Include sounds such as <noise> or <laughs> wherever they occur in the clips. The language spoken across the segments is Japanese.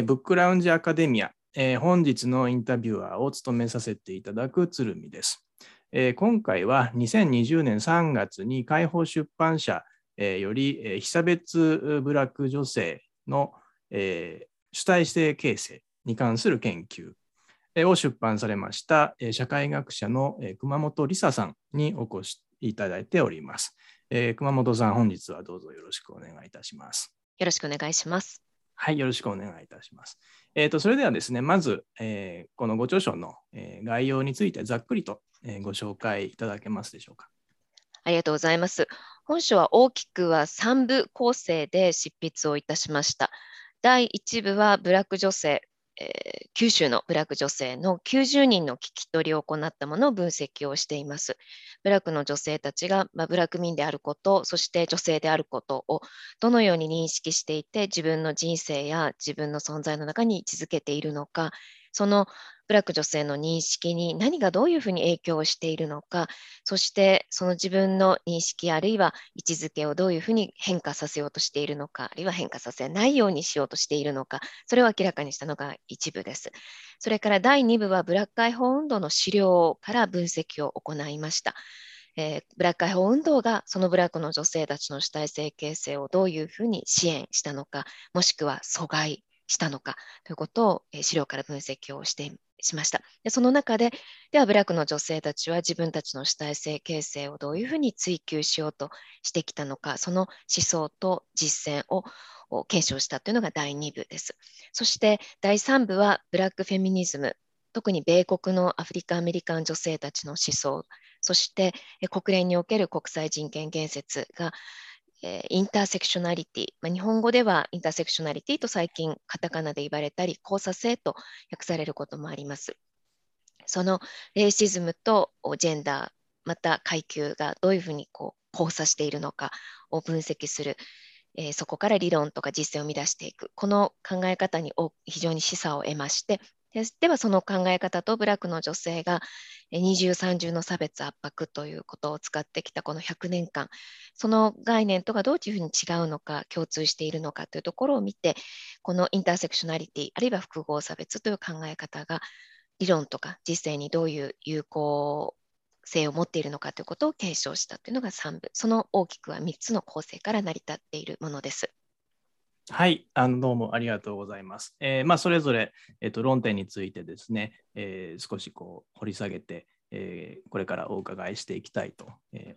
え、ブックラウンジアカデミア、えー、本日のインタビュアーを務めさせていただく鶴見です。えー、今回は2020年3月に解放出版社、えー、より、えー、被差別ブラック女性の、えー、主体性形成に関する研究を出版されました社会学者の熊本理沙さんにお越しいただいておりますえ。熊本さん、本日はどうぞよろしくお願いいたします。よろしくお願いします。はい、よろしくお願いいたします。えーと、それではですね、まず、えー、このご著書の、えー、概要についてざっくりと、えー、ご紹介いただけますでしょうか。ありがとうございます。本書は大きくは3部構成で執筆をいたしました。第1部はブラック女性、えー、九州のブラック女性の90人の聞き取りを行ったものを分析をしています。ブラックの女性たちが、まあ、ブラック民であること、そして女性であることをどのように認識していて、自分の人生や自分の存在の中に位置づけているのか、そのブラック女性の認識に何がどういうふうに影響をしているのか、そしてその自分の認識あるいは位置づけをどういうふうに変化させようとしているのか、あるいは変化させないようにしようとしているのか、それを明らかにしたのが一部です。それから第2部はブラック解放運動の資料から分析を行いました。えー、ブラック解放運動がそのブラックの女性たちの主体性形成をどういうふうに支援したのか、もしくは阻害したのかということを、えー、資料から分析をしてしました。でその中で、ではブラックの女性たちは自分たちの主体性形成をどういうふうに追求しようとしてきたのか、その思想と実践を検証したというのが第2部です。そして第3部はブラックフェミニズム、特に米国のアフリカ・アメリカン女性たちの思想、そして国連における国際人権建設がえー、インターセクショナリティ、まあ、日本語ではインターセクショナリティと最近カタカナで言われたり交差性と訳されることもあります。そのレイシズムとジェンダーまた階級がどういうふうにこう交差しているのかを分析する、えー、そこから理論とか実践を生み出していくこの考え方に非常に示唆を得ましてでではその考え方とブラックの女性が二重三重の差別圧迫ということを使ってきたこの100年間その概念とがどういうふうに違うのか共通しているのかというところを見てこのインターセクショナリティあるいは複合差別という考え方が理論とか実践にどういう有効性を持っているのかということを検証したというのが3部その大きくは3つの構成から成り立っているものです。はい、あのどうもありがとうございます。えー、まあ、それぞれ、えーと、論点についてですね、えー、少しこう掘り下げて、えこれからお伺いしていきたいと、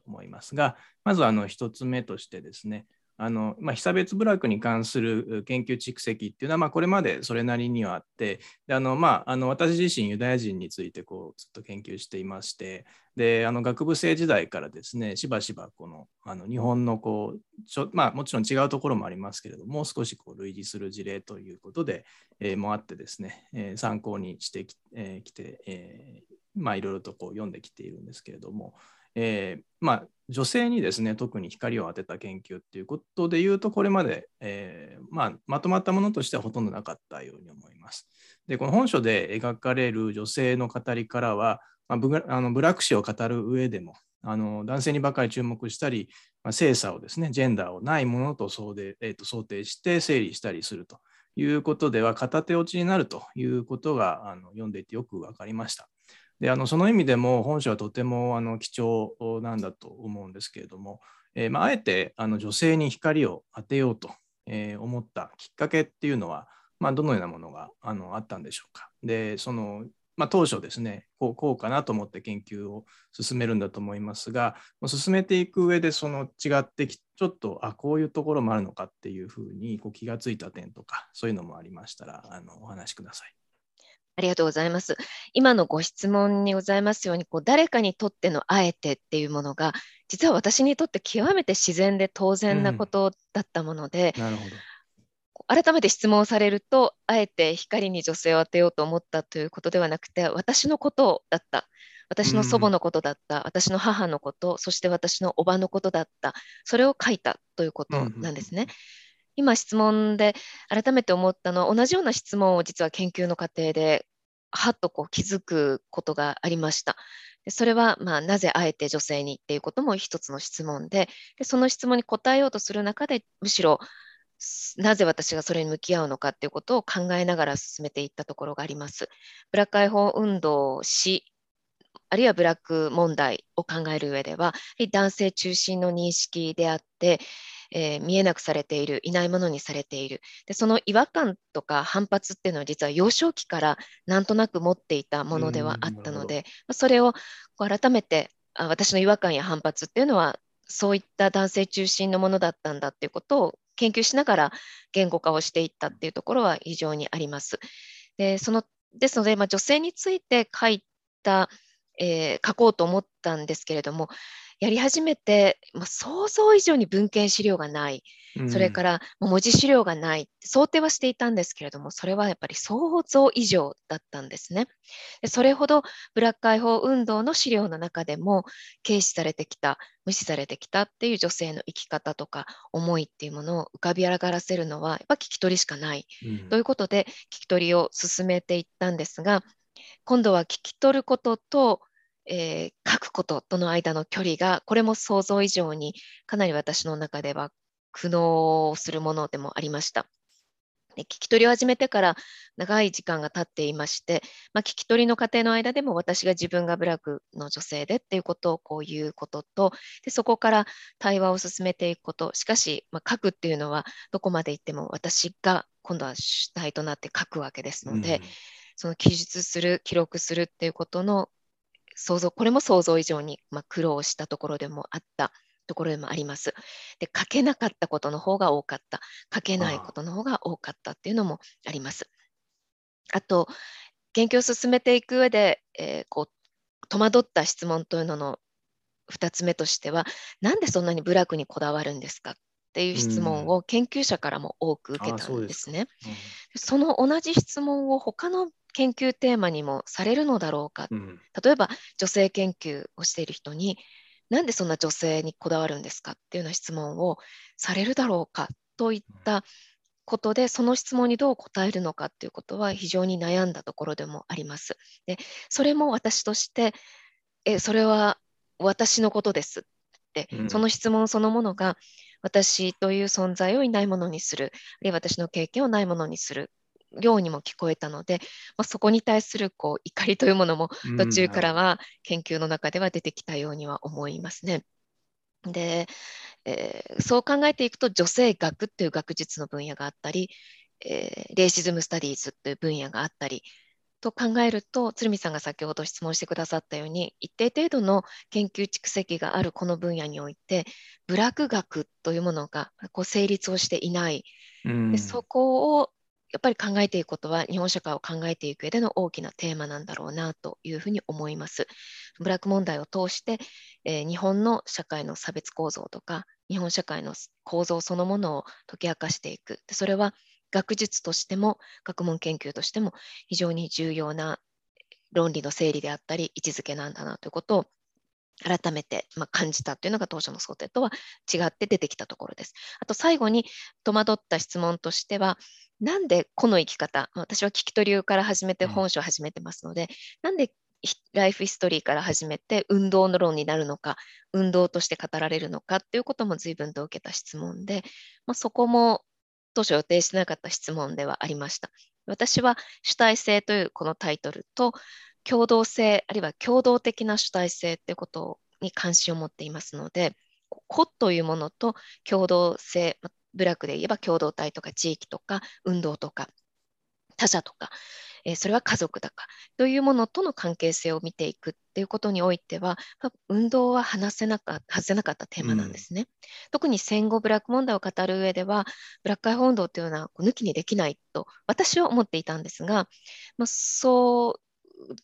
思いますが、まずあの1つ目としてですね、あのまあ、被差別部落に関する研究蓄積っていうのは、まあ、これまでそれなりにはあってであの、まあ、あの私自身ユダヤ人についてこうずっと研究していましてであの学部生時代からですねしばしばこのあの日本のこうちょ、まあ、もちろん違うところもありますけれども少しこう類似する事例ということで、えー、もあってですね、えー、参考にしてき,、えー、きて、えーまあ、いろいろとこう読んできているんですけれども、えーまあ、女性にですね特に光を当てた研究っていうことで言うとこれまで、えーまあ、まとまったものとしてはほとんどなかったように思います。でこの本書で描かれる女性の語りからは、まあ、ブあのブラック史を語る上でもあの男性にばかり注目したり、まあ、性差をですねジェンダーをないものと想定,、えー、と想定して整理したりするということでは片手落ちになるということがあの読んでいてよく分かりました。であのその意味でも本書はとてもあの貴重なんだと思うんですけれども、えー、まあ、あえてあの女性に光を当てようと、えー、思ったきっかけっていうのは、まあ、どのようなものがあのあったんでしょうか。でそのまあ、当初ですねこう、こうかなと思って研究を進めるんだと思いますが、進めていく上でその違ってき、ちょっと、あ、こういうところもあるのかっていうふうにこう気がついた点とか、そういうのもありましたら、あのお話しください。ありがとうございます。今のご質問にございますように、こう誰かにとってのあえてっていうものが、実は私にとって極めて自然で当然なことだったもので、うん、改めて質問されると、あえて光に女性を当てようと思ったということではなくて、私のことだった。私の祖母のことだった、うん、私の母のこと、そして私のおばのことだった、それを書いたということなんですね。うん今質問で改めて思ったのは同じような質問を実は研究の過程ではっとこう気づくことがありました。それは、まあ、なぜあえて女性にっていうことも一つの質問ででその質問に答えようとする中でむしろなぜ私がそれに向き合うのかっていうことを考えながら進めていったところがあります。ブラック解放運動し、あるいはブラック問題を考える上では、男性中心の認識であって、えー、見えなくされている、いないものにされている。で、その違和感とか反発っていうのは実は幼少期からなんとなく持っていたものではあったので、それを改めてあ私の違和感や反発っていうのはそういった男性中心のものだったんだっていうことを研究しながら言語化をしていったっていうところは非常にあります。でそのですので、まあ、女性について書いた、えー、書こうと思ったんですけれどもやり始めて、まあ、想像以上に文献資料がない、それから文字資料がない。想定はしていたんですけれどもそれはやっぱり想像以上だったんですね。でそれほどブラック解放運動の資料の中でも軽視されてきた無視されてきたっていう女性の生き方とか思いっていうものを浮かび上がらせるのはやっぱ聞き取りしかない、うん、ということで聞き取りを進めていったんですが今度は聞き取ることとえー、書くこととの間の距離がこれも想像以上にかなり私の中では苦悩するものでもありました。で聞き取りを始めてから長い時間が経っていまして、まあ、聞き取りの過程の間でも私が自分がブラックの女性でっていうことをこう言うこととでそこから対話を進めていくことしかし、まあ、書くっていうのはどこまで行っても私が今度は主体となって書くわけですので、うん、その記述する記録するっていうことの想像、これも想像以上に、まあ、苦労したところでもあったところでもあります。で、書けなかったことの方が多かった、書けないことの方が多かったっていうのもあります。あと、研究を進めていく上で、えー、こう戸惑った質問というのの2つ目としては、なんでそんなに部落にこだわるんですか？っていう質問を研究者からも多く受けたんですね。そうん、その同じ質問を他の研究テーマにもされるのだろうか、うん、例えば女性研究をしている人になんでそんな女性にこだわるんですかっていうような質問をされるだろうかといったことでその質問にどう答えるのかっていうことは非常に悩んだところでもあります。でそれも私としてえそれは私のことですって、うん、その質問そのものが私という存在をいないものにするあるいは私の経験をないものにするようにも聞こえたので、まあ、そこに対するこう怒りというものも途中からは研究の中では出てきたようには思いますね。で、えー、そう考えていくと女性学という学術の分野があったり、えー、レイシズム・スタディーズという分野があったりと考えると鶴見さんが先ほど質問してくださったように一定程度の研究蓄積があるこの分野において部落学というものがこう成立をしていない、でそこをやっぱり考えていくことは日本社会を考えていく上での大きなテーマなんだろうなというふうに思います。ブラック問題を通して、えー、日本の社会の差別構造とか日本社会の構造そのものを解き明かしていく。それは学術としても学問研究としても非常に重要な論理の整理であったり位置づけなんだなということを改めて、まあ、感じたというのが当初の想定とは違って出てきたところです。あと最後に戸惑った質問としては、なんでこの生き方、私は聞き取りから始めて本書を始めてますので、うん、なんでライフヒストリーから始めて運動の論になるのか、運動として語られるのかっていうことも随分と受けた質問で、まあ、そこも当初予定してなかった質問ではありました。私は主体性というこのタイトルと、共同性、あるいは共同的な主体性ってことに関心を持っていますので、個というものと共同性、部落で言えば共同体とか地域とか運動とか他者とか、えー、それは家族だかというものとの関係性を見ていくっていうことにおいては運動は話せなか外せなかったテーマなんですね、うん、特に戦後ブラック問題を語る上ではブラック解放運動というのは抜きにできないと私は思っていたんですが、まあ、そう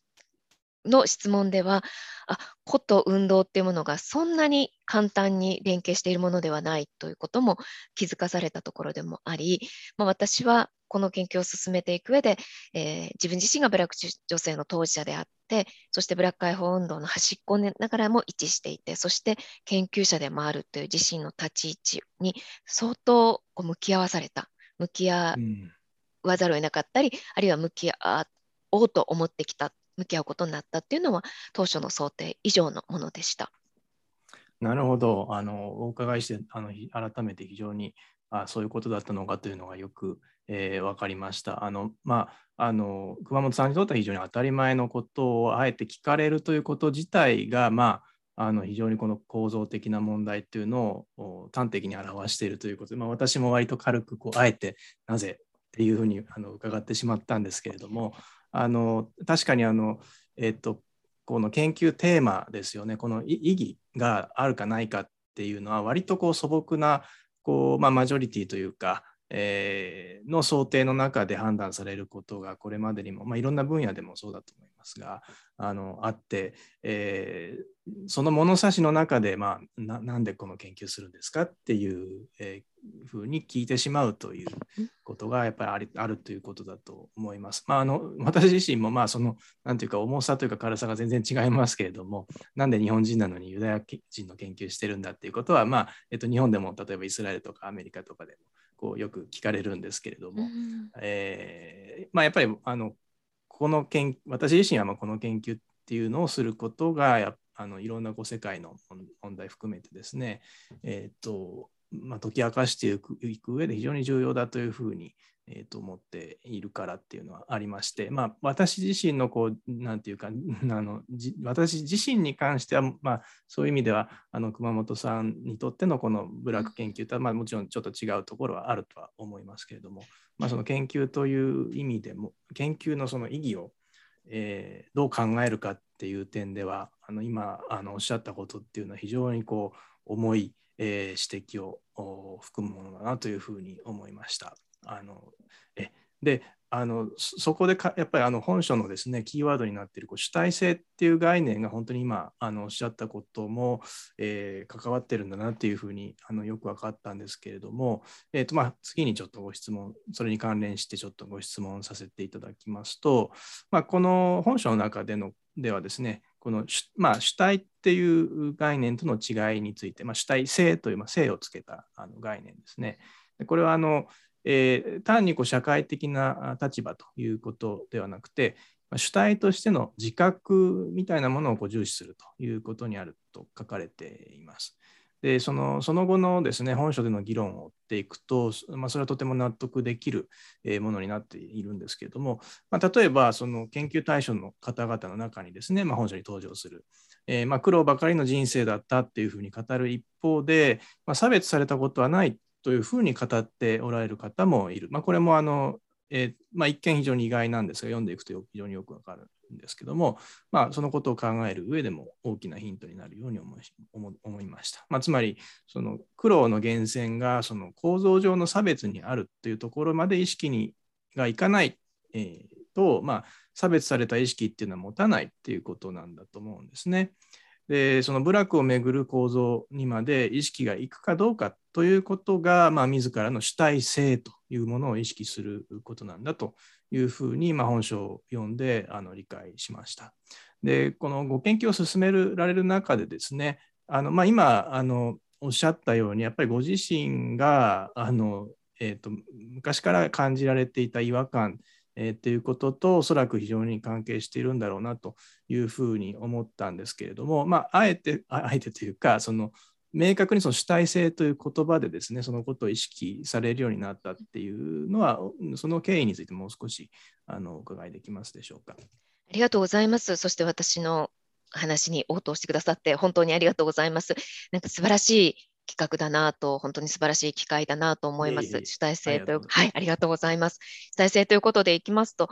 の質問では、あ個と運動っていうものがそんなに簡単に連携しているものではないということも気づかされたところでもあり、まあ、私はこの研究を進めていく上で、えー、自分自身がブラック女性の当事者であって、そしてブラック解放運動の端っこながらも一致していて、そして研究者でもあるという自身の立ち位置に相当こう向き合わされた、向き合わざるを得なかったり、あるいは向き合おうと思ってきた向き合うことになったっていうのは当初の想定以上のものでした。なるほど。あのお伺いしてあの改めて非常にあそういうことだったのかというのがよく、えー、分かりました。あのまあ、あの熊本さんにとっては非常に当たり前のことをあえて聞かれるということ自体が、まあ、あの非常にこの構造的な問題っていうのを端的に表しているということで、まあ、私も割と軽くこうあえてなぜっていうふうにあの伺ってしまったんですけれどもあの確かにあの、えっと、この研究テーマですよね。この意義があるかないかっていうのは割とこう素朴なこう、まあ、マジョリティというか、えー、の想定の中で判断されることがこれまでにも、まあ、いろんな分野でもそうだと思います。があのあって、えー、その物差しの中で、まあ、ななんでこの研究するんですかっていう、えー、ふうに聞いてしまうということがやっぱりありあるということだと思います。まあ、あの私自身もまあそのなんていうか重さというか軽さが全然違いますけれどもなんで日本人なのにユダヤ人の研究してるんだっていうことは、まあえっと、日本でも例えばイスラエルとかアメリカとかでもこうよく聞かれるんですけれども、うん、えー、まあ、やっぱりあのこの研私自身はまこの研究っていうのをすることがあのいろんなこう世界の問題含めてですね、えーとまあ、解き明かしていくいく上で非常に重要だというふうに、えー、と思っているからっていうのはありまして、まあ、私自身のこうなんていうか <laughs> あの私自身に関しては、まあ、そういう意味ではあの熊本さんにとってのこの部落研究とは、まあ、もちろんちょっと違うところはあるとは思いますけれども、まあ、その研究という意味でも研究のその意義を、えー、どう考えるかっていう点ではあの今あのおっしゃったことっていうのは非常にこう重い、えー、指摘を含むものだなというふうに思いました。あのえであのそこでかやっぱりあの本書のですねキーワードになっているこう主体性っていう概念が本当に今あのおっしゃったことも、えー、関わってるんだなっていうふうにあのよく分かったんですけれども、えーとまあ、次にちょっとご質問それに関連してちょっとご質問させていただきますと、まあ、この本書の中でのではですねこの、まあ、主体っていう概念との違いについて、まあ、主体性という、まあ、性をつけたあの概念ですね。これはあのえー、単にこう社会的な立場ということではなくて、主体としての自覚みたいなものをこう重視するということにあると書かれています。でそのその後のですね本書での議論を追っていくと、まあ、それはとても納得できるものになっているんですけれども、まあ、例えばその研究対象の方々の中にですね、まあ、本書に登場する、えー、ま苦労ばかりの人生だったっていうふうに語る一方で、ま差別されたことはないというふうに語っておられる方もいる。まあ、これもあの、えー、まあ、一見非常に意外なんですが、読んでいくと非常によくわかるんですけども、まあ、そのことを考える上でも大きなヒントになるように思いました。まあ、つまり、その苦労の源泉がその構造上の差別にあるというところまで意識にがいかない、えー、と、まあ、差別された意識っていうのは持たないっていうことなんだと思うんですね。でその部落をめぐる構造にまで意識がいくかどうかということが、まあ、自らの主体性というものを意識することなんだというふうに、まあ、本書を読んであの理解しました。でこのご研究を進められる中でですねあの、まあ、今あのおっしゃったようにやっぱりご自身があの、えーと昔から感じられていた違和感えー、っていうこととおそらく非常に関係しているんだろうなというふうに思ったんですけれども、まあ、あえてあえてというかその明確にその主体性という言葉でですねそのことを意識されるようになったっていうのはその経緯についてもう少しあのお伺いできますでしょうか。ありがとうございます。そして私の話に応答してくださって本当にありがとうございます。なんか素晴らしい企画だなと、本当に素晴らしい機会だなと思います。主体性という、はい、ありがとうございます。主体性ということでいきますと、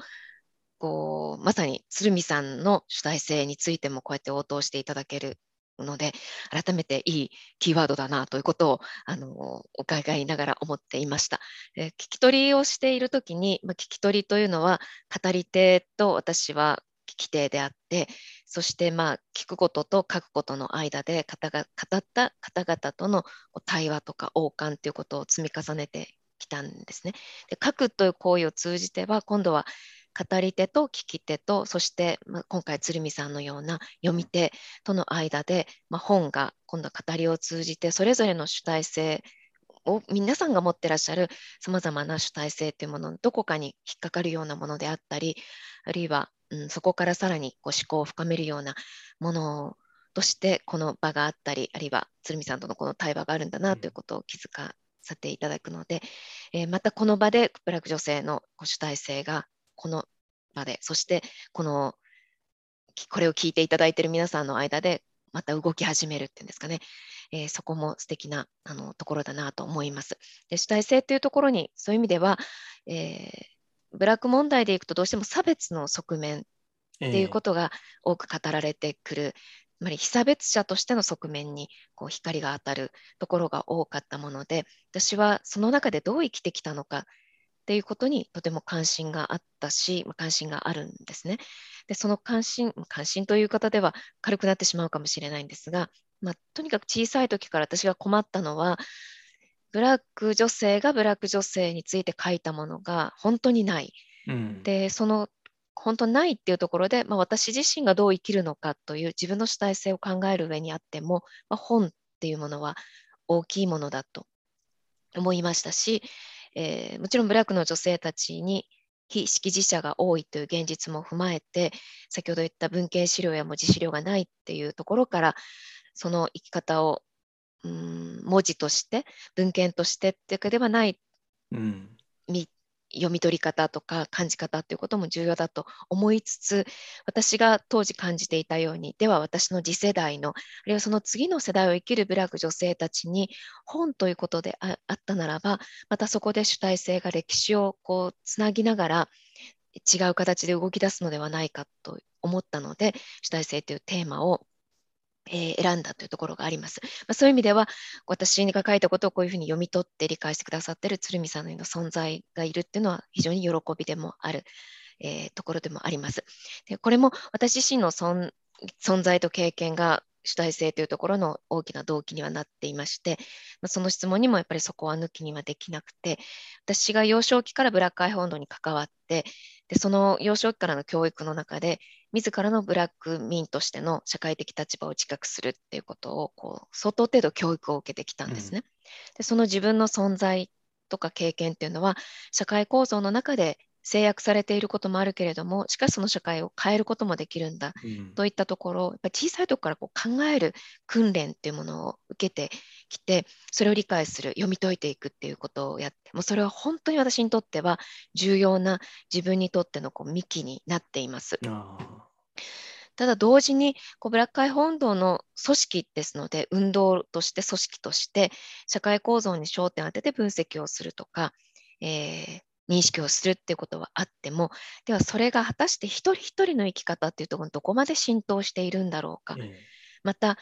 こうまさに鶴見さんの主体性についてもこうやって応答していただけるので、改めていいキーワードだなということをあの伺いながら思っていました。え聞き取りをしているときに、まあ、聞き取りというのは、語り手と私は聞き手であって、そしてまあ聞くことと書くことの間で語が語った方々との対話とか王冠ということを積み重ねてきたんですね。で書くという行為を通じては今度は語り手と聞き手とそして、まあ、今回鶴見さんのような読み手との間で、まあ、本が今度は語りを通じてそれぞれの主体性を皆さんが持ってらっしゃるさまざまな主体性というもののどこかに引っかかるようなものであったりあるいはうん、そこからさらにこう思考を深めるようなものとしてこの場があったりあるいは鶴見さんとのこの対話があるんだなということを気づかさせていただくので、えー、またこの場でブラック女性の主体性がこの場で、そしてこのこれを聞いていただいている皆さんの間でまた動き始めるっていうんですかね、えー、そこも素敵なあのところだなと思います。で主体性っていうところにそういう意味では、えー、ブラック問題でいくとどうしても差別の側面っていうことが多く語られてくる、えー、つまり被差別者としての側面にこう光が当たるところが多かったもので私はその中でどう生きてきたのかっていうことにとても関心があったし、関心があるんですね。で、その関心、関心という方では軽くなってしまうかもしれないんですが、まあ、とにかく小さい時から私が困ったのは、ブラック女性がブラック女性について書いたものが本当にない。うん、で、その本当ないっていうところで、まあ、私自身がどう生きるのかという自分の主体性を考える上にあっても、まあ、本っていうものは大きいものだと思いましたし、えー、もちろんブラックの女性たちに非識字者が多いという現実も踏まえて先ほど言った文献資料や文字資料がないっていうところからその生き方をうん文字として文献としてっていうかではない、うん、読み取り方とか感じ方ということも重要だと思いつつ私が当時感じていたようにでは私の次世代のあるいはその次の世代を生きるブラック女性たちに本ということであったならばまたそこで主体性が歴史をこうつなぎながら違う形で動き出すのではないかと思ったので主体性というテーマをえー、選んだというところがあります。まあ、そういう意味では、私が書いたことをこういうふうに読み取って理解してくださっている鶴見さんのような存在がいるっていうのは非常に喜びでもある、えー、ところでもあります。でこれも私自身の存在と経験が主体性というところの大きな動機にはなっていまして、まあ、その質問にもやっぱりそこは抜きにはできなくて、私が幼少期からブラックアイフォンドに関わって、でその幼少期からの教育の中で、自らのブラック民としての社会的立場を自覚するっていうことをこう相当程度教育を受けてきたんですね。うん、でその自分の存在とか経験っていうのは社会構造の中で制約されていることもあるけれどもしかしその社会を変えることもできるんだ、うん、といったところやっぱり小さい時からこう考える訓練っていうものを受けてきてそれを理解する読み解いていくっていうことをやってもうそれは本当に私にとっては重要な自分にとってのこう幹になっています。ただ同時にこうブラック解放運動の組織ですので運動として組織として社会構造に焦点を当てて分析をするとか、えー、認識をするっていうことはあってもではそれが果たして一人一人の生き方っていうところにどこまで浸透しているんだろうか、うん、また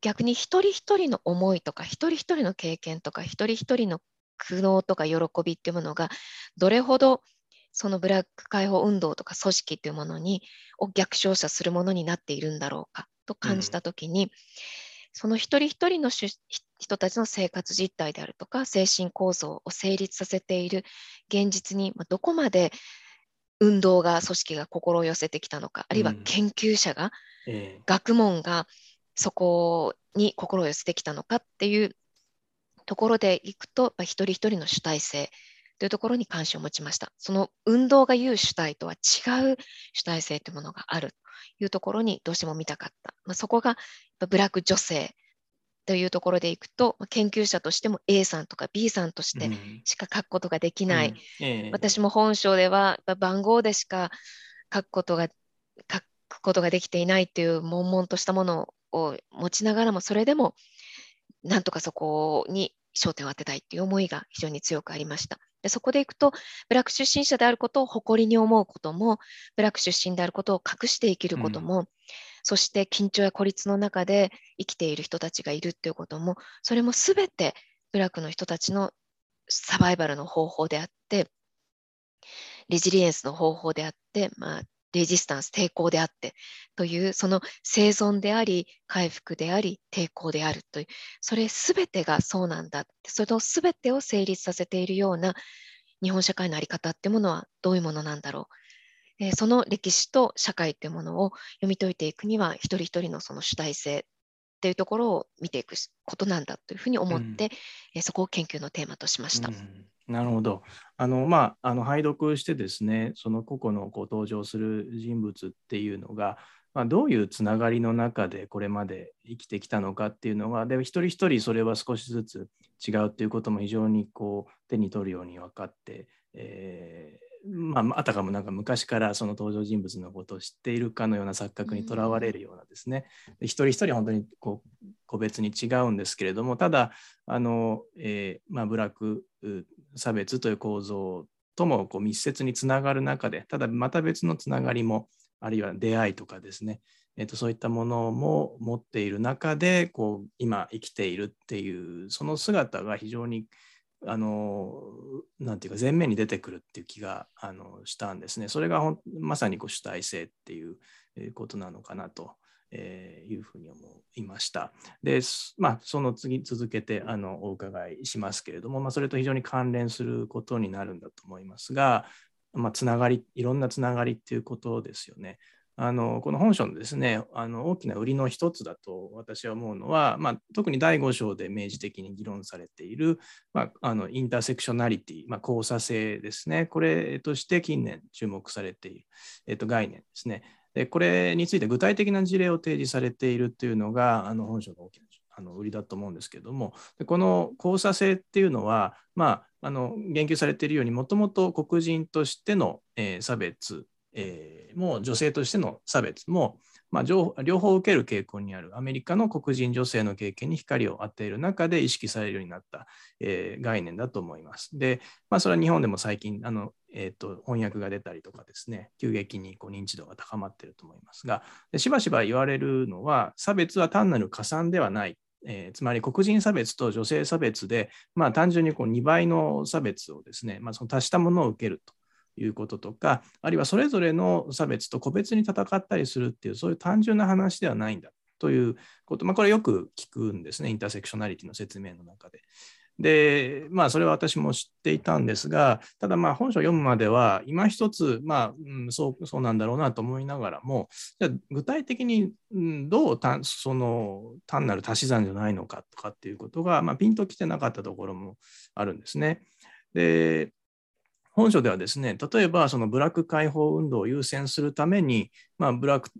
逆に一人一人の思いとか一人一人の経験とか一人一人の苦悩とか喜びっていうものがどれほどそのブラック解放運動とか組織というものにを逆照射するものになっているんだろうかと感じたときに、うん、その一人一人の人たちの生活実態であるとか精神構造を成立させている現実にどこまで運動が組織が心を寄せてきたのかあるいは研究者が、うんえ。ー、学問がそこに心を寄せてきたのかっていうところでいくと一人一人の主体性というところに関心を持ちました。その運動が言う主体とは違う主体性というものがあるというところにどうしても見たかった。まあ、そこがブラック女性というところでいくと、研究者としても A さんとか B さんとしてしか書くことができない。うんえー、私も本書では番号でしか書くことが書くことができていないという悶々としたものを持ちながらも、それでもなんとかそこに焦点を当てたいという思いが非常に強くありました。でそこでいくと、ブラック出身者であることを誇りに思うことも、ブラック出身であることを隠して生きることも、うん、そして緊張や孤立の中で生きている人たちがいるということも、それもすべてブラックの人たちのサバイバルの方法であって、レジリエンスの方法であって、まあ、レジスタンス、抵抗であってという、その生存であり、回復であり、抵抗であるという、それすべてがそうなんだ。そのすべてを成立させているような日本社会の在り方ってものはどういうものなんだろう。えその歴史と社会というものを読み解いていくには、一人一人のその主体性っていうところを見ていくことなんだというふうに思って、うん、そこを研究のテーマとしました。うんなるほど。あのまあ、あの拝読してですね、その個々のこう登場する人物っていうのが、まあ、どういうつながりの中でこれまで生きてきたのかっていうのはで一人一人それは少しずつ違うっていうことも非常にこう手に取るように分かって、えまあ、あたかもなんか昔からその登場人物のことを知っているかのような錯覚にとらわれるようなですね、うん、一人一人本当にこう個別に違うんですけれどもただあの、えー、まあ、ブラック差別という構造ともこう密接につながる中でただまた別のつながりもあるいは出会いとかですね、えー、とそういったものも持っている中でこう今生きているっていうその姿が非常にあのなていうか前面に出てくるっていう気があのしたんですね。それがまさにこう主体性っていうことなのかなというふうに思いました。で、まあ、その次続けてあのお伺いしますけれども、まあ、それと非常に関連することになるんだと思いますが、まあ、つながり、いろんなつながりっていうことですよね。あのこの本書のですねあの大きな売りの一つだと私は思うのは、まあ、特に第5章で明示的に議論されている、まあ、あのインターセクショナリティ、まあ、交差性ですねこれとして近年注目されている、えっと、概念ですねでこれについて具体的な事例を提示されているというのがあの本書の大きなあの売りだと思うんですけれどもでこの交差性っていうのは、まあ、あの言及されているようにもともと黒人としての、えー、差別えー、も女性としての差別も、まあ、両方受ける傾向にあるアメリカの黒人女性の経験に光を当てる中で意識されるようになった、えー、概念だと思います。で、まあ、それは日本でも最近あの、えーと、翻訳が出たりとかですね、急激にこう認知度が高まっていると思いますが、しばしば言われるのは、差別は単なる加算ではない。えー、つまり黒人差別と女性差別で、まあ、単純にこう2倍の差別をですね、まあ、その足したものを受けると。いうこととか、あるいはそれぞれの差別と個別に戦ったりするっていう、そういう単純な話ではないんだということ、まあ、これよく聞くんですね、インターセクショナリティの説明の中で。で、まあ、それは私も知っていたんですが、ただ、まあ、本書を読むまでは、今一つ、まあ、うん、そうそうなんだろうなと思いながらも、じゃ具体的に、どう単その単なる足し算じゃないのかとかっていうことが、まあ、ピンときてなかったところもあるんですね。で、本書ではですね、例えばそのブラック解放運動を優先するために、まあ、ブラック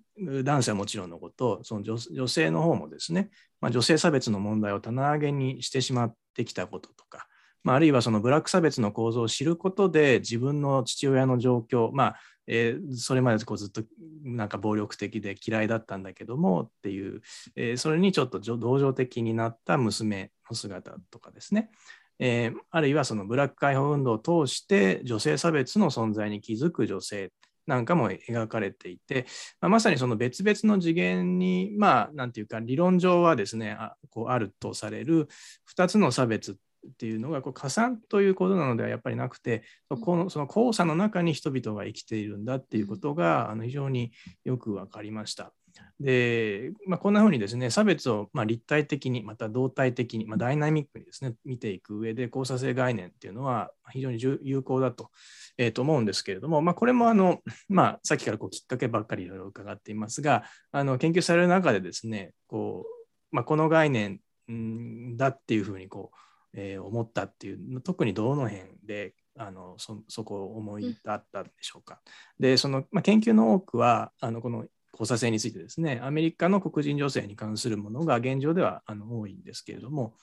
男性はもちろんのこと、その女性の方もですね、まあ、女性差別の問題を棚上げにしてしまってきたこととか、まあ、あるいはそのブラック差別の構造を知ることで自分の父親の状況、まあえー、それまでこうずっとなんか暴力的で嫌いだったんだけどもっていう、えー、それにちょっと同情的になった娘の姿とかですね、えー、あるいはそのブラック解放運動を通して女性差別の存在に気づく女性なんかも描かれていて、まあ、まさにその別々の次元に、まあ、なんていうか、理論上はですね、あこうあるとされる2つの差別っていうのがこう加算ということなのではやっぱりなくて、このその交差の中に人々が生きているんだっていうことがあの非常によく分かりました。で、まあ、こんなふうにですね、差別をま立体的に、また動体的に、まあ、ダイナミックにですね、見ていく上で、交差性概念っていうのは非常に有効だと,、えー、と思うんですけれども、まあ、これもあの、まあ、さっきからこうきっかけばっかりいろいろ伺っていますが、あの研究される中でですね、こうまあ、この概念だっていうふうにこう、えー、思ったっていう特にどの辺であのそそこを思い立ったんでしょうか。でその、まあ、研究の多くはあのこの交差性についてですね、アメリカの黒人女性に関するものが現状ではあの多いんですけれども、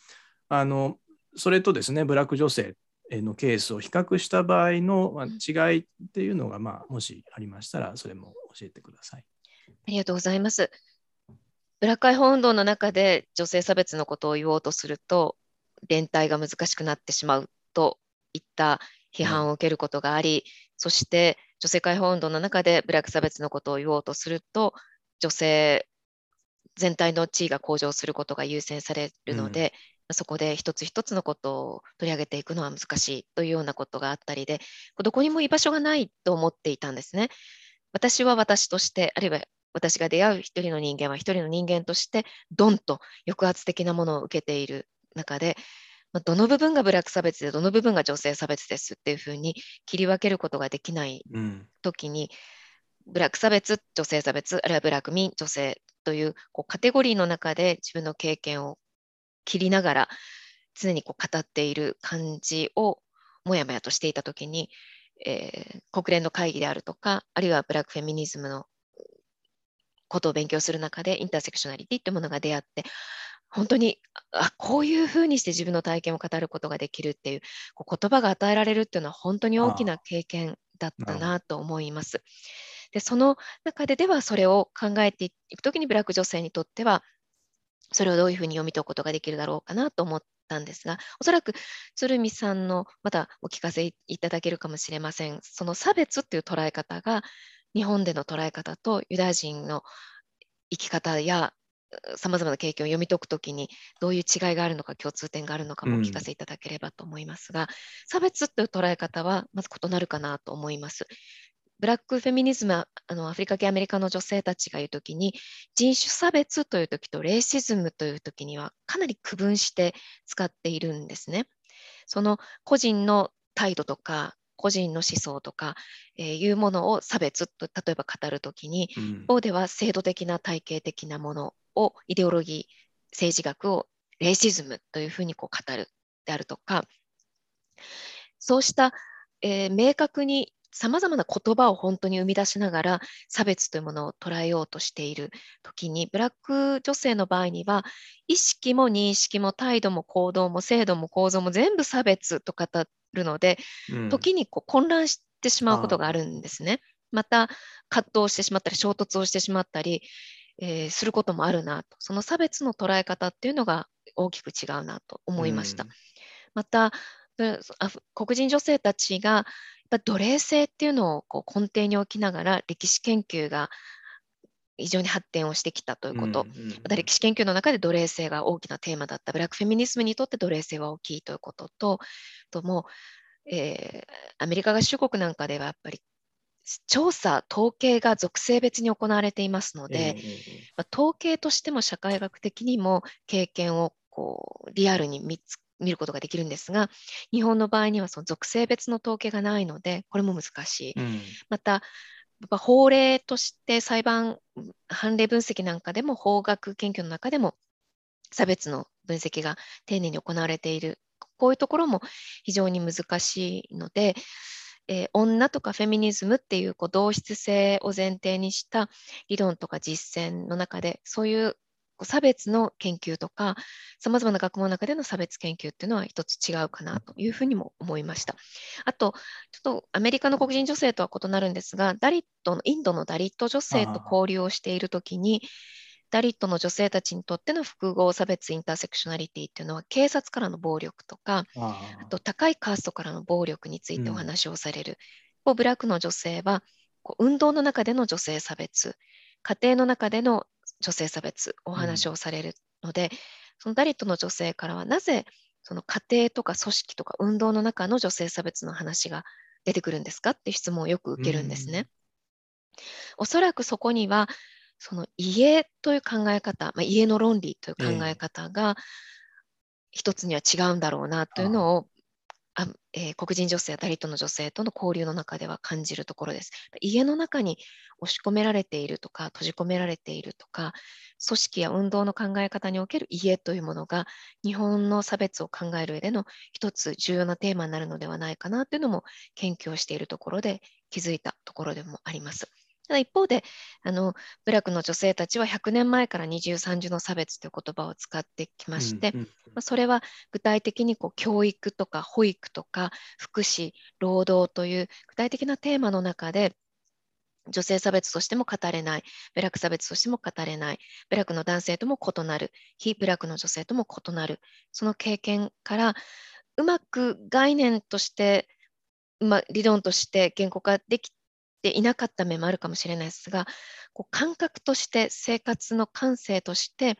あのそれとですね、ブラック女性のケースを比較した場合の違いっていうのが、まあ、もしありましたら、それも教えてください。ありがとうございます。ブラック解放運動の中で女性差別のことを言おうとすると、連帯が難しくなってしまうといった批判を受けることがあり、うん、そして女性解放運動の中でブラック差別のことを言おうとすると女性全体の地位が向上することが優先されるので、うん、そこで一つ一つのことを取り上げていくのは難しいというようなことがあったりでどこにも居場所がないと思っていたんですね。私は私としてあるいは私が出会う一人の人間は一人の人間としてドンと抑圧的なものを受けている中でまどの部分がブラック差別でどの部分が女性差別ですっていうふうに切り分けることができない時に、うん、ブラック差別女性差別あるいはブラック民女性というこうカテゴリーの中で自分の経験を切りながら常にこう語っている感じをもやもやとしていた時に、えー、国連の会議であるとかあるいはブラックフェミニズムのことを勉強する中でインターセクショナリティってものが出会って本当にあこういうふうにして自分の体験を語ることができるっていうこう言葉が与えられるっていうのは本当に大きな経験だったなと思います。でその中でではそれを考えていくときにブラック女性にとってはそれをどういうふうに読み解くことができるだろうかなと思ったんですがおそらく鶴見さんのまたお聞かせいただけるかもしれません。その差別っていう捉え方が日本での捉え方とユダヤ人の生き方やさまざまな経験を読み解くときにどういう違いがあるのか共通点があるのかもお聞かせいただければと思いますが、うん、差別という捉え方はまず異なるかなと思います。ブラックフェミニズムはあのアフリカ系アメリカの女性たちが言うときに人種差別というときとレイシズムというときにはかなり区分して使っているんですね。その個人の態度とか個人の思想とか、えー、いうものを差別と例えば語るときに、うん、一方では制度的な体系的なものをイデオロギー政治学をレイシズムというふうにこう語るであるとかそうした、えー、明確にさまざまな言葉を本当に生み出しながら差別というものを捉えようとしている時にブラック女性の場合には意識も認識も態度も行動も制度も構造も全部差別と語るので、うん、時にこう混乱してしまうことがあるんですね。また葛藤してしまったり衝突をしてしまったり、えー、することもあるなと。その差別の捉え方っていうのが大きく違うなと思いました。うん、また黒人女性たちが奴隷制っていうのをこう根底に置きながら歴史研究が非常に発展をしてきたということ、うんうんうん、また歴史研究の中で奴隷制が大きなテーマだったブラックフェミニズムにとって奴隷制は大きいということととも、えー、アメリカ合衆国なんかではやっぱり調査、統計が属性別に行われていますので、えー、まあ、統計としても社会学的にも経験をこうリアルに見つ見ることができるんですが、日本の場合にはその属性別の統計がないので、これも難しい。うん、また、法令として裁判、判例分析なんかでも、法学研究の中でも、差別の分析が丁寧に行われている。こういうところも非常に難しいので、えー、女とかフェミニズムっていうこう同質性を前提にした理論とか実践の中でそういう差別の研究とか、さまざまな学問の中での差別研究っていうのは一つ違うかなというふうにも思いました。あと、ちょっとアメリカの黒人女性とは異なるんですが、ダリットの、インドのダリット女性と交流をしているときに、ダリットの女性たちにとっての複合差別インターセクショナリティっていうのは警察からの暴力とかあと高いカーストからの暴力についてお話をされる、うん、ブラックの女性はこう運動の中での女性差別家庭の中での女性差別お話をされるので、うん、そのダリットの女性からはなぜその家庭とか組織とか運動の中の女性差別の話が出てくるんですかって質問をよく受けるんですね。うん、おそらくそこにはその家という考え方、まあ、家の論理という考え方が一つには違うんだろうなというのをあえー、黒人女性やダリットの女性との交流の中では感じるところです。家の中に押し込められているとか閉じ込められているとか組織や運動の考え方における家というものが日本の差別を考える上での一つ重要なテーマになるのではないかなというのも研究をしているところで気づいたところでもあります。ただ一方であの部落の女性たちは100年前から二重三重の差別という言葉を使ってきまして、うんうん、まあ、それは具体的にこう教育とか保育とか福祉労働という具体的なテーマの中で女性差別としても語れない、部落差別としても語れない、部落の男性とも異なる、非部落の女性とも異なる、その経験からうまく概念として、まあ、理論として言語化できていなかった面もあるかもしれないですが、こう感覚として生活の感性として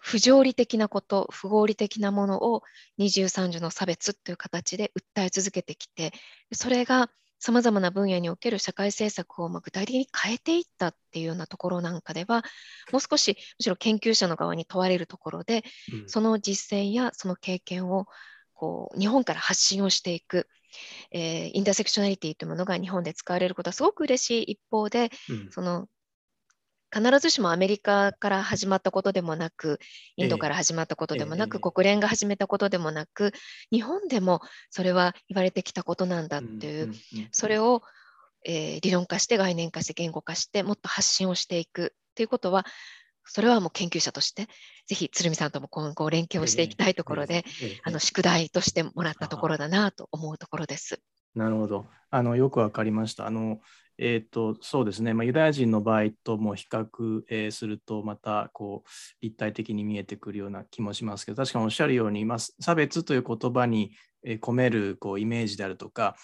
不条理的なこと、不合理的なものを二重三重の差別という形で訴え続けてきて、それがさまざまな分野における社会政策をま具体的に変えていったっていうようなところなんかでは、もう少しむしろ研究者の側に問われるところで、うん、その実践やその経験をこう日本から発信をしていく。えー、インターセクショナリティというものが日本で使われることはすごく嬉しい一方で、うん、その必ずしもアメリカから始まったことでもなく、インドから始まったことでもなく、え国連が始めたことでもなく、日本でもそれは言われてきたことなんだっていう、それを、えー、理論化して概念化して言語化してもっと発信をしていくということはそれはもう研究者としてぜひ鶴見さんとも今後連携をしていきたいところで、あの宿題としてもらったところだなと思うところです。なるほど。あのよくわかりました。あのえーと、そうですね、まあ、ユダヤ人の場合とも比較、えー、すると、またこう立体的に見えてくるような気もしますけど、確かにおっしゃるように、まあ、差別という言葉に込めるこうイメージであるとか、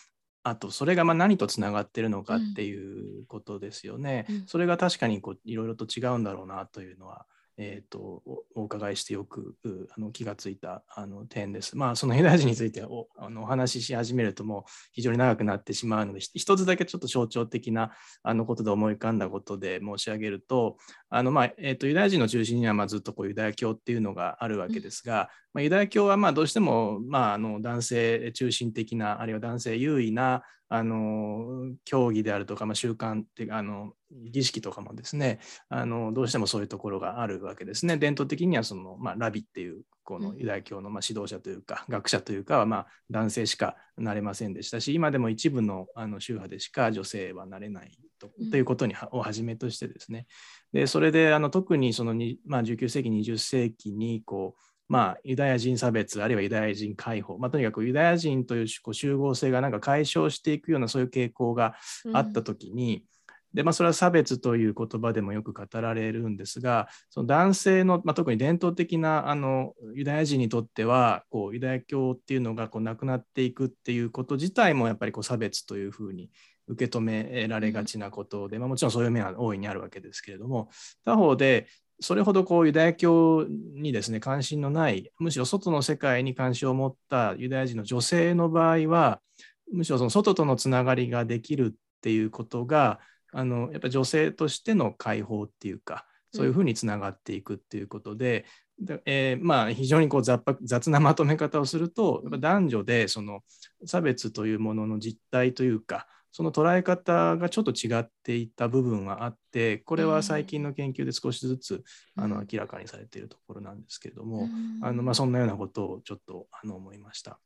あとそれがまあ何とつながってるのかっていうことですよね。うん、それが確かにこういろいろと違うんだろうなというのはえーと、お伺いしてよくあの気がついたあの点です。まあ、そのユダヤ人についておあのお話しし始めるともう非常に長くなってしまうので、一つだけちょっと象徴的なあのことで思い浮かんだことで申し上げると、あのまあえーと、ユダヤ人の中心にはまあずっとこうユダヤ教っていうのがあるわけですが、まあ、ユダヤ教はまあどうしても、まあ、あの男性中心的な、あるいは男性優位なあの競技であるとか、まあ、習慣っていうかあの儀式とかもですねあのどうしてもそういうところがあるわけですね。伝統的にはその、まあ、ラビっていうこのユダヤ教のまあ指導者というか、学者というかはまあ男性しかなれませんでしたし今でも一部のあの宗派でしか女性はなれないと,、ということにをはじめとしてですね。でそれであの特にそのに、まあ、19世紀20世紀にこうまあ、ユダヤ人差別、あるいはユダヤ人解放、まあ、とにかくユダヤ人というこう集合性がなんか解消していくようなそういう傾向があったときに、うん、でまあ、それは差別という言葉でもよく語られるんですが、その男性の、まあ、特に伝統的なあのユダヤ人にとっては、こうユダヤ教っていうのがこうなくなっていくっていうこと自体もやっぱりこう差別というふうに受け止められがちなことで、まあ、もちろんそういう面は大いにあるわけですけれども、他方で、それほどこうユダヤ教にですね関心のないむしろ外の世界に関心を持ったユダヤ人の女性の場合はむしろその外とのつながりができるっていうことがあのやっぱ女性としての解放っていうかそういうふうにつながっていくっていうことで、うん、えー、まあ、非常にこう雑雑なまとめ方をするとやっぱ男女でその差別というものの実態というかその捉え方がちょっと違っていた部分はあって、これは最近の研究で少しずつ、あの明らかにされているところなんですけれども、あのまあ、そんなようなことをちょっとあの思いました。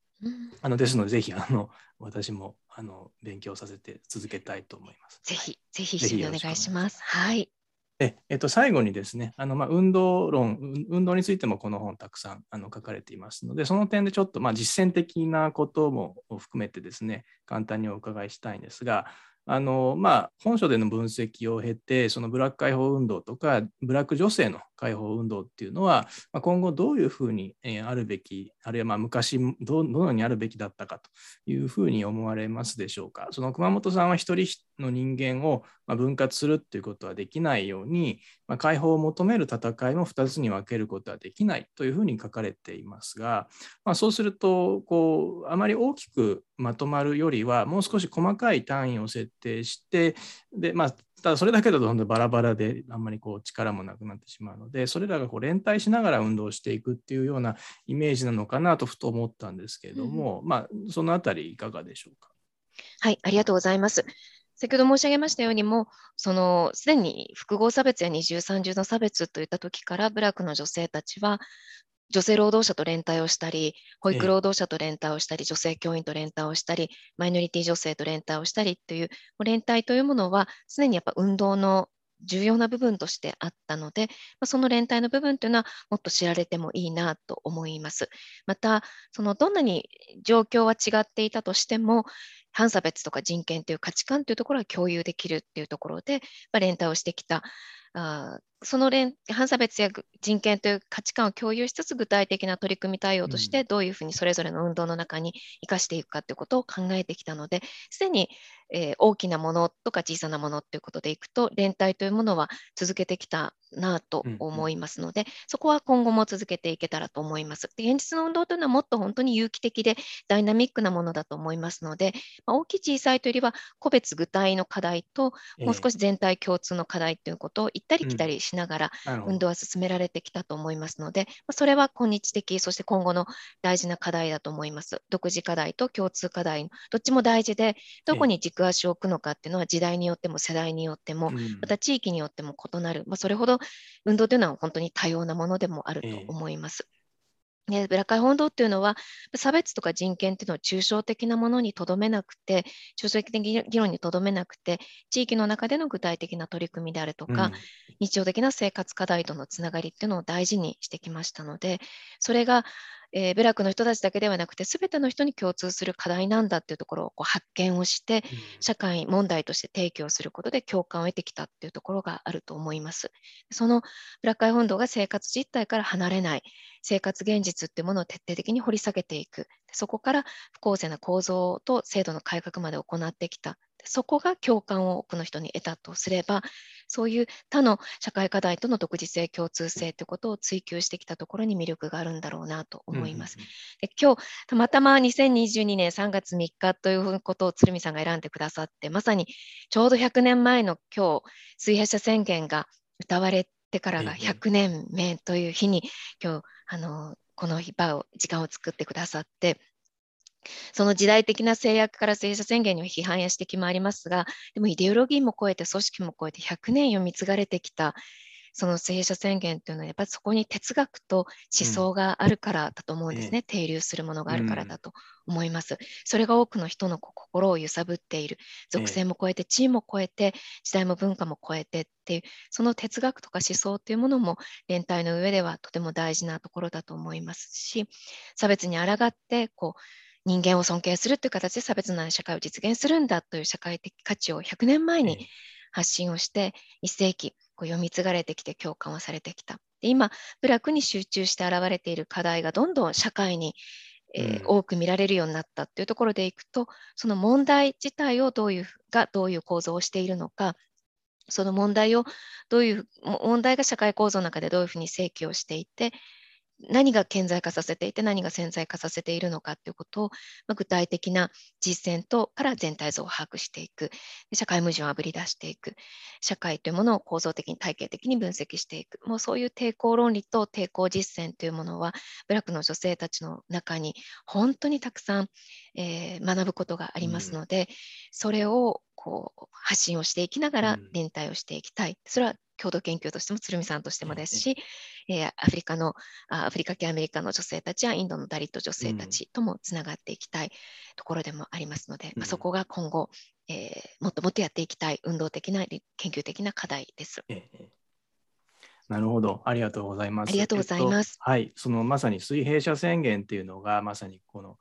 あのですので、ぜひあの私もあの勉強させて続けたいと思います。ぜひ、ぜひ一緒にお願いします。はい。で、えっと、最後にですね、あのまあ運動論、運動についてもこの本たくさんあの書かれていますので、その点でちょっとまあ実践的なことも含めてですね、簡単にお伺いしたいんですが、あのまあ、本書での分析を経て、そのブラック解放運動とか、ブラック女性の解放運動っていうのは、まあ、今後どういうふうに、あるべき、あるいはまあ昔ど、のようにあるべきだったかというふうに思われますでしょうか。その熊本さんは一人の人間を分割するっていうことはできないように、まあ、解放を求める戦いも2つに分けることはできないというふうに書かれていますが、まあ、そうするとこう、あまり大きくまとまるよりは、もう少し細かい単位を設定して、でまあ、ただそれだけだと本当バラバラであんまりこう力もなくなってしまうので、それらがこう連帯しながら運動していくっていうようなイメージなのかなとふと思ったんですけれども、うん、まあそのあたりいかがでしょうか？はい、ありがとうございます。先ほど申し上げましたようにも、そのすでに複合差別や二重三重の差別といった時から、ブラックの女性たちは、女性労働者と連帯をしたり、保育労働者と連帯をしたり、女性教員と連帯をしたり、マイノリティ女性と連帯をしたりという、連帯というものは、常にやっぱ運動の重要な部分としてあったので、まその連帯の部分というのはもっと知られてもいいなと思います。また、そのどんなに状況は違っていたとしても、反差別とか人権という価値観というところは共有できるっていうところで、まあ、連帯をしてきた。あその連反差別や人権という価値観を共有しつつ具体的な取り組み対応としてどういうふうにそれぞれの運動の中に生かしていくかということを考えてきたのですでに、えー、大きなものとか小さなものということでいくと連帯というものは続けてきたなと思いますので、うんうん、そこは今後も続けていけたらと思います。で現実の運動というのはもっと本当に有機的でダイナミックなものだと思いますので、まあ、大きい小さいというよりは個別具体の課題ともう少し全体共通の課題ということを行ったり来たりしながら運動は進められてきたと思いますので、まあ、それは今日的、そして今後の大事な課題だと思います。独自課題と共通課題、どっちも大事で、どこに軸足を置くのかっていうのは時代によっても世代によっても、また地域によっても異なる、まあ、それほど運動というのは本当に多様なものでもあると思います。でブラック本堂っていうのは差別とか人権っていうのを抽象的なものにとどめなくて抽象的な議論にとどめなくて地域の中での具体的な取り組みであるとか、うん、日常的な生活課題とのつながりっていうのを大事にしてきましたのでそれがえー、部落の人たちだけではなくて、すべての人に共通する課題なんだっていうところをこう発見をして、社会問題として提供することで共感を得てきたっていうところがあると思います。そのブラックアイ運動が生活実態から離れない、生活現実っていうものを徹底的に掘り下げていく、そこから不公正な構造と制度の改革まで行ってきた。そこが共感を多くの人に得たとすれば、そういう他の社会課題との独自性、共通性ということを追求してきたところに魅力があるんだろうなと思います。で今日、たまたま2022年3月3日ということを鶴見さんが選んでくださって、まさにちょうど100年前の今日、水平社宣言が歌われてからが100年目という日に、今日、あのこの場を、時間を作ってくださって、その時代的な制約から政治宣言には批判や指摘もありますが、でもイデオロギーも超えて、組織も超えて100年読み継がれてきた、その政治宣言というのは、やっぱりそこに哲学と思想があるからだと思うんですね。うん、定流するものがあるからだと思います。それが多くの人の心を揺さぶっている。属性も超えて、地位も超えて、時代も文化も超えてっていう、その哲学とか思想というものも連帯の上ではとても大事なところだと思いますし、差別に抗って、こう、人間を尊敬するという形で差別のない社会を実現するんだという社会的価値を100年前に発信をして、1世紀こう読み継がれてきて共感をされてきた。で今、部落に集中して現れている課題がどんどん社会に、えー、多く見られるようになったというところでいくと、その問題自体をどういうがどういう構造をしているのか、その問題をどういう問題が社会構造の中でどういうふうに正規をしていて、何が顕在化させていて何が潜在化させているのかということを、まあ、具体的な実践とから全体像を把握していく。社会矛盾をあぶり出していく。社会というものを構造的に体系的に分析していく。もうそういう抵抗論理と抵抗実践というものはブラックの女性たちの中に本当にたくさん、えー、学ぶことがありますので、うん、それをこう発信をしていきながら連帯をしていきたい、それは共同研究としても鶴見さんとしてもですし、えー、アフリカのアフリカ系アメリカの女性たちやインドのダリット女性たちともつながっていきたいところでもありますので、うん、まあ、そこが今後、えー、もっともっとやっていきたい運動的な研究的な課題です。えーなるほど、ありがとうございます。ありがとうございます。えっと、はい、そのまさに水平社宣言っていうのが、まさにこの、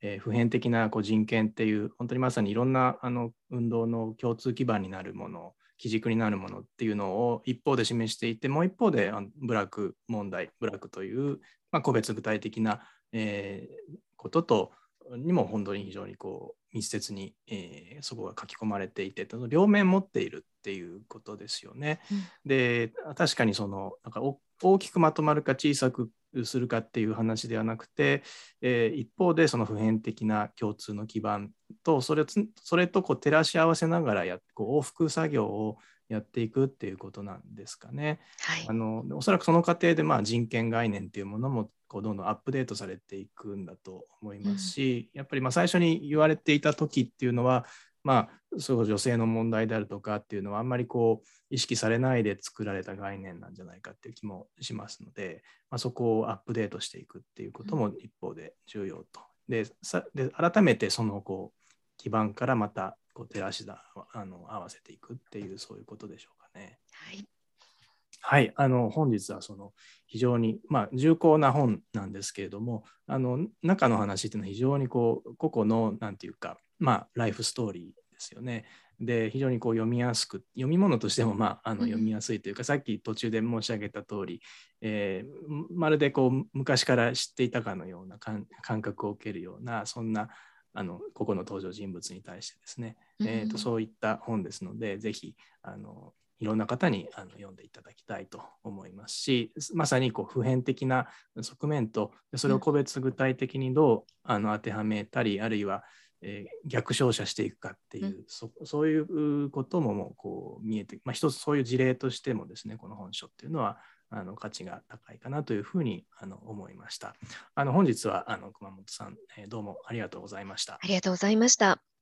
えー、普遍的なこう人権っていう、本当にまさにいろんなあの運動の共通基盤になるもの基軸になるものっていうのを一方で示していてもう一方でブラック問題ブラックという、まあ、個別具体的な、えー、こととにも本当に非常にこう密接に、えー、そこが書き込まれていて両面持っているっていうことですよね。うん、で確かにそのなんか大きくまとまるか小さくするかっていう話ではなくて、えー、一方でその普遍的な共通の基盤とそれそれとこう照らし合わせながらやこう往復作業をやっていくっていうことなんですかね。はい、あのおそらくその過程でまあ人権概念っていうものもこうどんどんアップデートされていくんだと思いますし、うん、やっぱりまあ最初に言われていた時っていうのはまあ、そう女性の問題であるとかっていうのはあんまりこう意識されないで作られた概念なんじゃないかっていう気もしますので、まあ、そこをアップデートしていくっていうことも一方で重要と。でさで改めてそのこう基盤からまたこう照らしだあの合わせていくっていうそういうことでしょうかね。はい、はい、あの本日はその非常に、まあ、重厚な本なんですけれどもあの中の話っていうのは非常にこう個々の何て言うかまあ、ライフストーリーですよね。で非常にこう読みやすく読み物としても、まあ、あの読みやすいというか、うん、さっき途中で申し上げた通り、えー、まるでこう昔から知っていたかのような感覚を受けるようなそんなあの個々の登場人物に対してですね、うん、えーと、そういった本ですのでぜひあのいろんな方にあの読んでいただきたいと思いますしまさにこう普遍的な側面とそれを個別具体的にどうあの当てはめたりあるいはえー、逆照射していくかっていう、うん、そそういうことももうこう見えて、まあ、一つそういう事例としてもですねこの本書っていうのはあの価値が高いかなというふうにあの思いました。あの本日はあの熊本さん、えー、どうもありがとうございました。ありがとうございました。